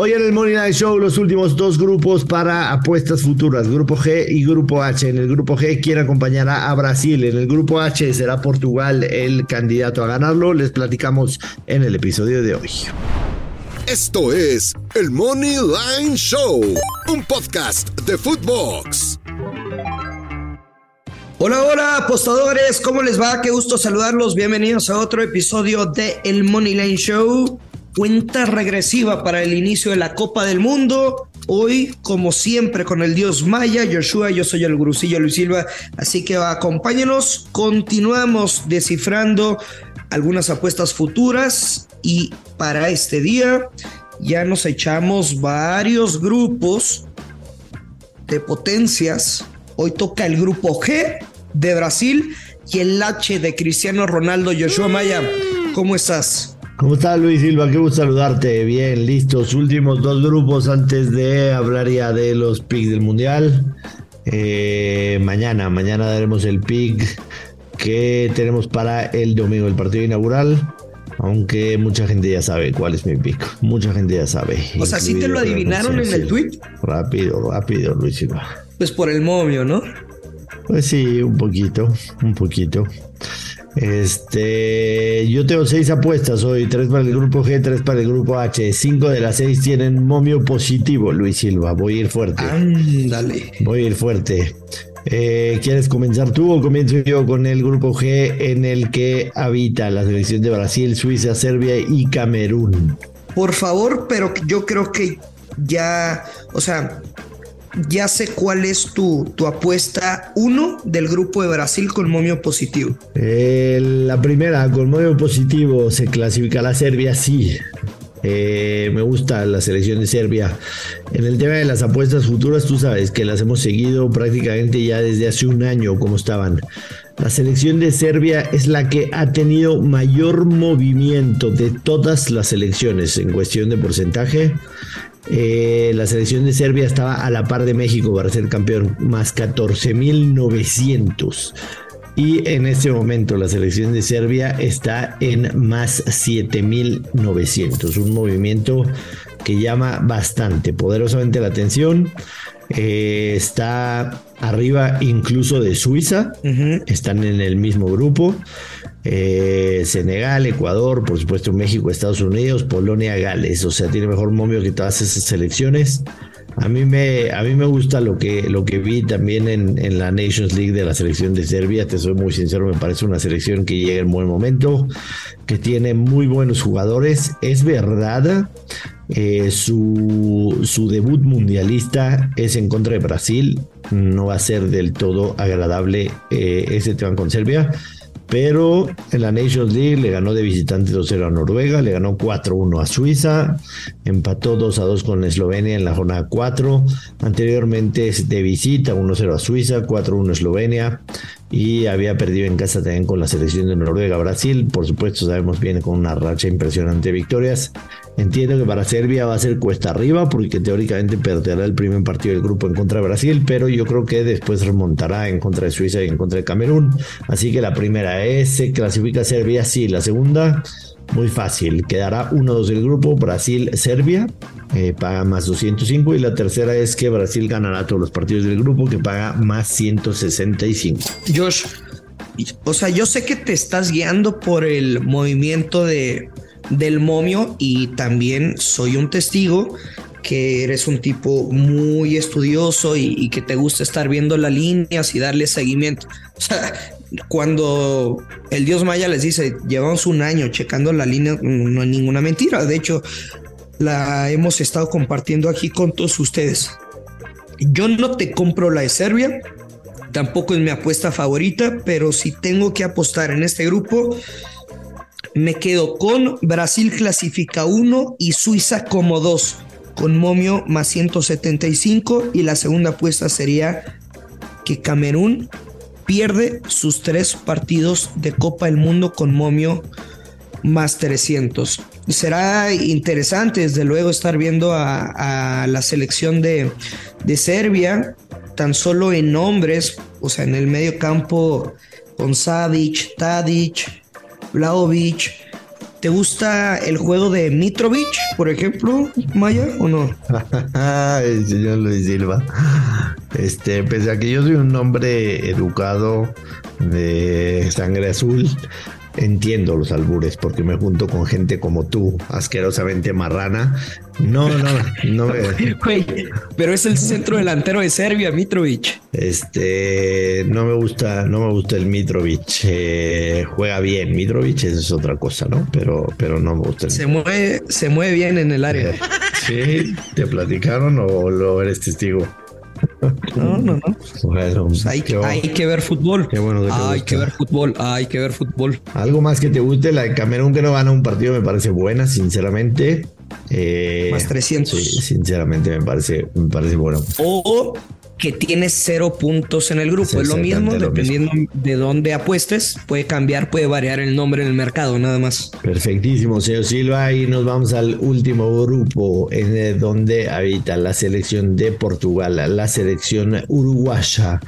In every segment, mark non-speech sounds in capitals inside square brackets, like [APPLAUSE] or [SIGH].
Hoy en el Money Night Show los últimos dos grupos para apuestas futuras, Grupo G y Grupo H. En el Grupo G quien acompañará a Brasil, en el Grupo H será Portugal el candidato a ganarlo. Les platicamos en el episodio de hoy. Esto es el Money Line Show, un podcast de Footbox. Hola, hola, apostadores, ¿cómo les va? Qué gusto saludarlos. Bienvenidos a otro episodio de El Money Line Show. Cuenta regresiva para el inicio de la Copa del Mundo. Hoy, como siempre, con el dios Maya, Joshua, yo soy el gurusillo Luis Silva, así que acompáñenos. Continuamos descifrando algunas apuestas futuras y para este día ya nos echamos varios grupos de potencias. Hoy toca el grupo G de Brasil y el H de Cristiano Ronaldo Joshua Maya. ¿Cómo estás? ¿Cómo estás Luis Silva? Qué gusto saludarte. Bien, listos. Últimos dos grupos antes de hablar ya de los picks del Mundial. Eh, mañana, mañana daremos el pick que tenemos para el domingo, el partido inaugural. Aunque mucha gente ya sabe cuál es mi pick. Mucha gente ya sabe. O sea, ¿sí te lo adivinaron en el tweet? Rápido, rápido, Luis Silva. Pues por el momio, ¿no? Pues sí, un poquito, un poquito. Este, yo tengo seis apuestas hoy, tres para el grupo G, tres para el grupo H. Cinco de las seis tienen momio positivo, Luis Silva. Voy a ir fuerte. Ándale. Voy a ir fuerte. Eh, ¿Quieres comenzar tú o comienzo yo con el grupo G en el que habita la selección de Brasil, Suiza, Serbia y Camerún? Por favor, pero yo creo que ya, o sea, ya sé cuál es tu, tu apuesta uno del grupo de Brasil con momio positivo. La primera, con modo positivo, se clasifica la Serbia, sí. Eh, me gusta la selección de Serbia. En el tema de las apuestas futuras, tú sabes que las hemos seguido prácticamente ya desde hace un año, como estaban. La selección de Serbia es la que ha tenido mayor movimiento de todas las selecciones en cuestión de porcentaje. Eh, la selección de Serbia estaba a la par de México para ser campeón, más 14.900. Y en este momento la selección de Serbia está en más 7.900. Un movimiento que llama bastante poderosamente la atención. Eh, está arriba incluso de Suiza. Están en el mismo grupo. Eh, Senegal, Ecuador, por supuesto México, Estados Unidos, Polonia, Gales. O sea, tiene mejor momio que todas esas selecciones. A mí me, a mí me gusta lo que, lo que vi también en, en la Nations League de la selección de Serbia. Te soy muy sincero, me parece una selección que llega en buen momento, que tiene muy buenos jugadores. Es verdad, eh, su, su debut mundialista es en contra de Brasil. No va a ser del todo agradable eh, ese tema con Serbia. Pero en la Nations League le ganó de visitante 2-0 a Noruega, le ganó 4-1 a Suiza, empató 2-2 con Eslovenia en la jornada 4. Anteriormente es de visita 1-0 a Suiza, 4-1 a Eslovenia y había perdido en casa también con la selección de Noruega. Brasil, por supuesto, sabemos viene con una racha impresionante de victorias. Entiendo que para Serbia va a ser cuesta arriba porque teóricamente perderá el primer partido del grupo en contra de Brasil, pero yo creo que después remontará en contra de Suiza y en contra de Camerún. Así que la primera es, se clasifica Serbia, sí. La segunda, muy fácil, quedará 1-2 del grupo, Brasil-Serbia, eh, paga más 205 y la tercera es que Brasil ganará todos los partidos del grupo que paga más 165. Josh, o sea, yo sé que te estás guiando por el movimiento de, del momio y también soy un testigo que eres un tipo muy estudioso y, y que te gusta estar viendo las líneas y darle seguimiento. O sea, cuando el dios Maya les dice, llevamos un año checando la línea, no hay ninguna mentira. De hecho, la hemos estado compartiendo aquí con todos ustedes. Yo no te compro la de Serbia, tampoco es mi apuesta favorita, pero si tengo que apostar en este grupo, me quedo con Brasil clasifica uno y Suiza como dos. con momio más 175 y la segunda apuesta sería que Camerún pierde sus tres partidos de Copa del Mundo con momio más 300. Será interesante, desde luego, estar viendo a, la selección de, de, Serbia, tan solo en hombres, o sea, en el medio campo, con Sadic, Tadic, Vlaovic, ¿Te gusta el juego de Mitrovic, por ejemplo, Maya, o no? [LAUGHS] el señor Luis Silva. Este, pese a que yo soy un hombre educado de sangre azul, entiendo los albures porque me junto con gente como tú, asquerosamente marrana. No, no, no. [LAUGHS] pero es el centro delantero de Serbia, Mitrovic. Este, no me gusta, no me gusta el Mitrovic. Eh, juega bien, Mitrovic es otra cosa, ¿no? Pero, pero no me gusta. se mueve, se mueve bien en el área. [LAUGHS] sí, te platicaron o lo eres testigo. No, no, no. Pues hay, que ver fútbol. hay que ver fútbol. Hay que ver fútbol. Algo más que te guste, la de Camerún que no gana un partido me parece buena, sinceramente. Eh, más 300. Sí, sinceramente me parece, me parece bueno. O que tiene cero puntos en el grupo. es lo mismo, dependiendo de dónde apuestes, puede cambiar, puede variar el nombre en el mercado, nada más. Perfectísimo, señor Silva. Y nos vamos al último grupo, en donde habita la selección de Portugal, la selección uruguaya,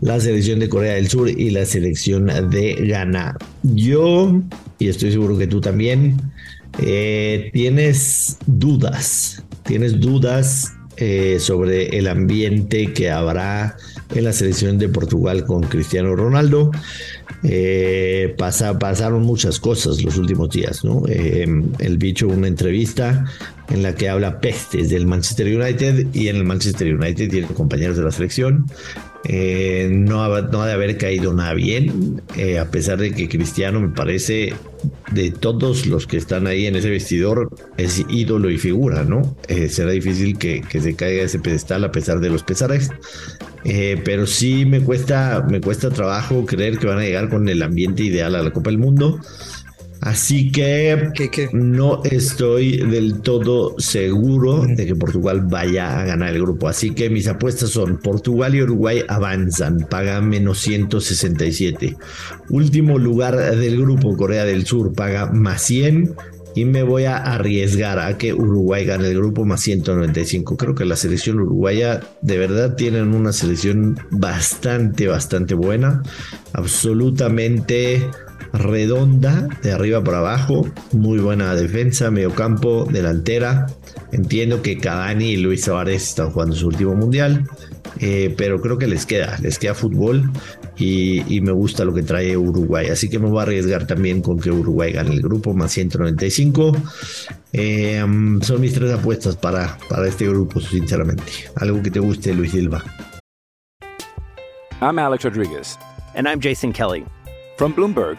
la selección de Corea del Sur y la selección de Ghana. Yo, y estoy seguro que tú también, eh, tienes dudas. Tienes dudas eh, sobre el ambiente que habrá en la selección de Portugal con Cristiano Ronaldo. Eh, pasa, pasaron muchas cosas los últimos días, ¿no? Eh, el bicho una entrevista en la que habla pestes del Manchester United y en el Manchester United tiene compañeros de la selección. No, ha, de haber caído nada bien, a pesar de que Cristiano me parece de todos los que están ahí en ese vestidor es ídolo y figura, ¿no? será difícil que, que, se caiga ese pedestal a pesar de los pesares. Eh, pero sí me cuesta, me cuesta trabajo creer que van a llegar con el ambiente ideal a la Copa del Mundo. Así que no estoy del todo seguro de que Portugal vaya a ganar el grupo. Así que mis apuestas son Portugal y Uruguay avanzan, paga menos 167. Último lugar del grupo, Corea del Sur paga más 100 y me voy a arriesgar a que Uruguay gane el grupo más 195. Creo que la selección uruguaya de verdad tienen una selección bastante, bastante buena, absolutamente redonda de arriba para abajo, muy buena defensa, medio campo, delantera. Entiendo que Cavani y Luis Suárez están jugando su último mundial, eh, pero creo que les queda, les queda fútbol y, me gusta lo que trae Uruguay. Así que me voy a arriesgar también con que Uruguay gane el grupo más 195. Eh, son mis tres apuestas para, para este grupo, sinceramente. Algo que te guste, Luis Silva. I'm Alex Rodriguez. And I'm Jason Kelly. From Bloomberg,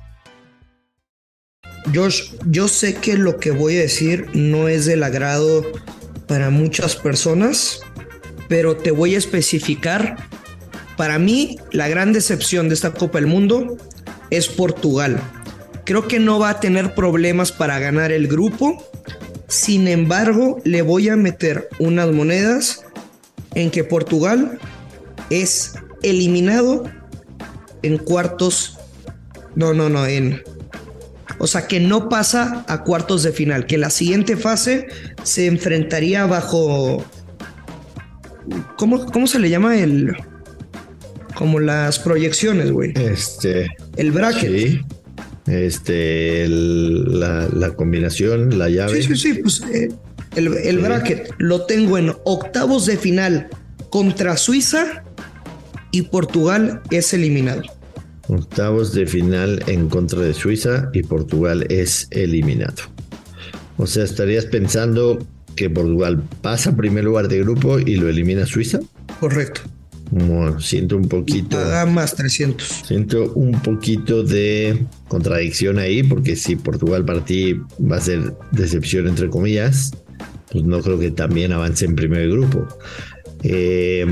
Josh, yo sé que lo que voy a decir no es del agrado para muchas personas, pero te voy a especificar. Para mí, la gran decepción de esta Copa del Mundo es Portugal. Creo que no va a tener problemas para ganar el grupo. Sin embargo, le voy a meter unas monedas en que Portugal es eliminado en cuartos. No, no, no, en. O sea, que no pasa a cuartos de final, que la siguiente fase se enfrentaría bajo. ¿Cómo, cómo se le llama el.? Como las proyecciones, güey. Este. El bracket. Sí. Este, la, combinación, la llave. Sí, sí, sí. Pues eh, el, bracket lo tengo en octavos de final contra Suiza y Portugal es eliminado. Octavos de final en contra de Suiza y Portugal es eliminado. O sea, estarías pensando que Portugal pasa a primer lugar de grupo y lo elimina Suiza. Correcto. Bueno, siento un poquito. Paga más 300. Siento un poquito de contradicción ahí, porque si Portugal para ti va a ser decepción, entre comillas, pues no creo que también avance en primer grupo. Eh,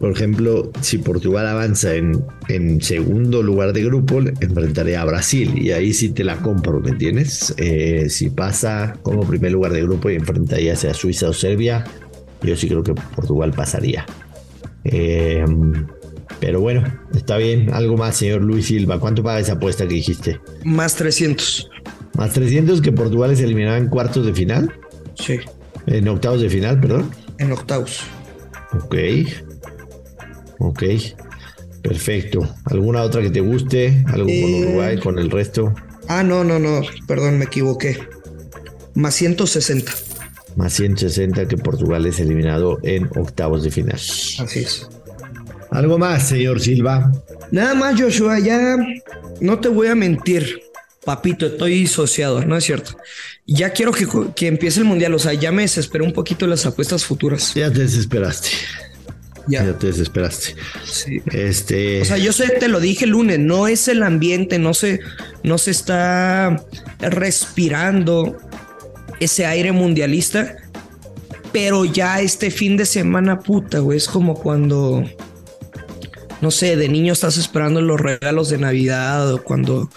por ejemplo, si Portugal avanza en, en, segundo lugar de grupo, enfrentaría a Brasil y ahí sí te la compro, ¿me entiendes? Eh, si pasa como primer lugar de grupo y enfrentaría a Suiza o Serbia, yo sí creo que Portugal pasaría. Eh, pero bueno, está bien. Algo más, señor Luis Silva. ¿Cuánto paga esa apuesta que dijiste? Más 300. Más 300 que Portugal se eliminaba en cuartos de final. Sí. En octavos de final, perdón. En octavos. Ok. Ok. Perfecto. ¿Alguna otra que te guste? ¿Algo con Eh, Uruguay, con el resto? Ah, no, no, no. Perdón, me equivoqué. Más 160. Más 160 que Portugal es eliminado en octavos de final. Así es. ¿Algo más, señor Silva? Nada más, Joshua, ya no te voy a mentir. Papito, estoy disociado, ¿no es cierto? Ya quiero que, que empiece el mundial, o sea, ya me desesperé un poquito las apuestas futuras. Ya te desesperaste. Ya. Ya te desesperaste. Sí. Este. O sea, yo sé, te lo dije el lunes, no es el ambiente, no se, no se está respirando ese aire mundialista, pero ya este fin de semana, puta, güey, es como cuando, no sé, de niño estás esperando los regalos de Navidad o cuando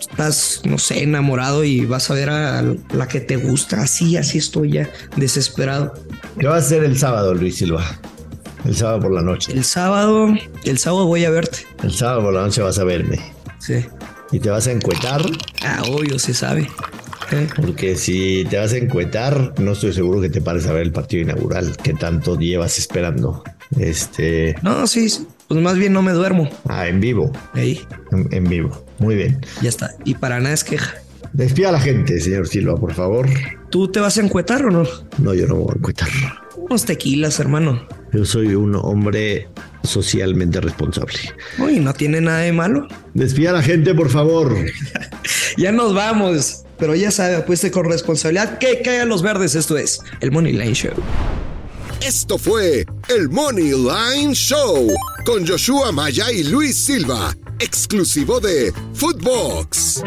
estás, no sé, enamorado y vas a ver a la que te gusta, así, así estoy ya desesperado. ¿Qué va a hacer el sábado, Luis Silva? El sábado por la noche. El sábado, el sábado voy a verte. El sábado por la noche vas a verme. Sí. Y te vas a encuetar. Ah, obvio, se sabe. ¿Eh? Porque si te vas a encuetar, no estoy seguro que te pares a ver el partido inaugural que tanto llevas esperando. Este. No, sí. Pues más bien no me duermo. Ah, en vivo. Ahí, En, en vivo. Muy bien. ya está. Y para nada es queja. Despida a la gente, señor Silva, por favor. ¿Tú te vas a encuetar o no? No, yo no me voy a encuetar. Unos tequilas, hermano. Yo soy un hombre socialmente responsable. Uy, no tiene nada de malo. Despida a la gente, por favor. [LAUGHS] Ya nos vamos. Pero ya sabe, apueste con responsabilidad. Que caigan los verdes. Esto es el Money Line Show. Esto fue el Money Line Show con Joshua Maya y Luis Silva, exclusivo de Footbox.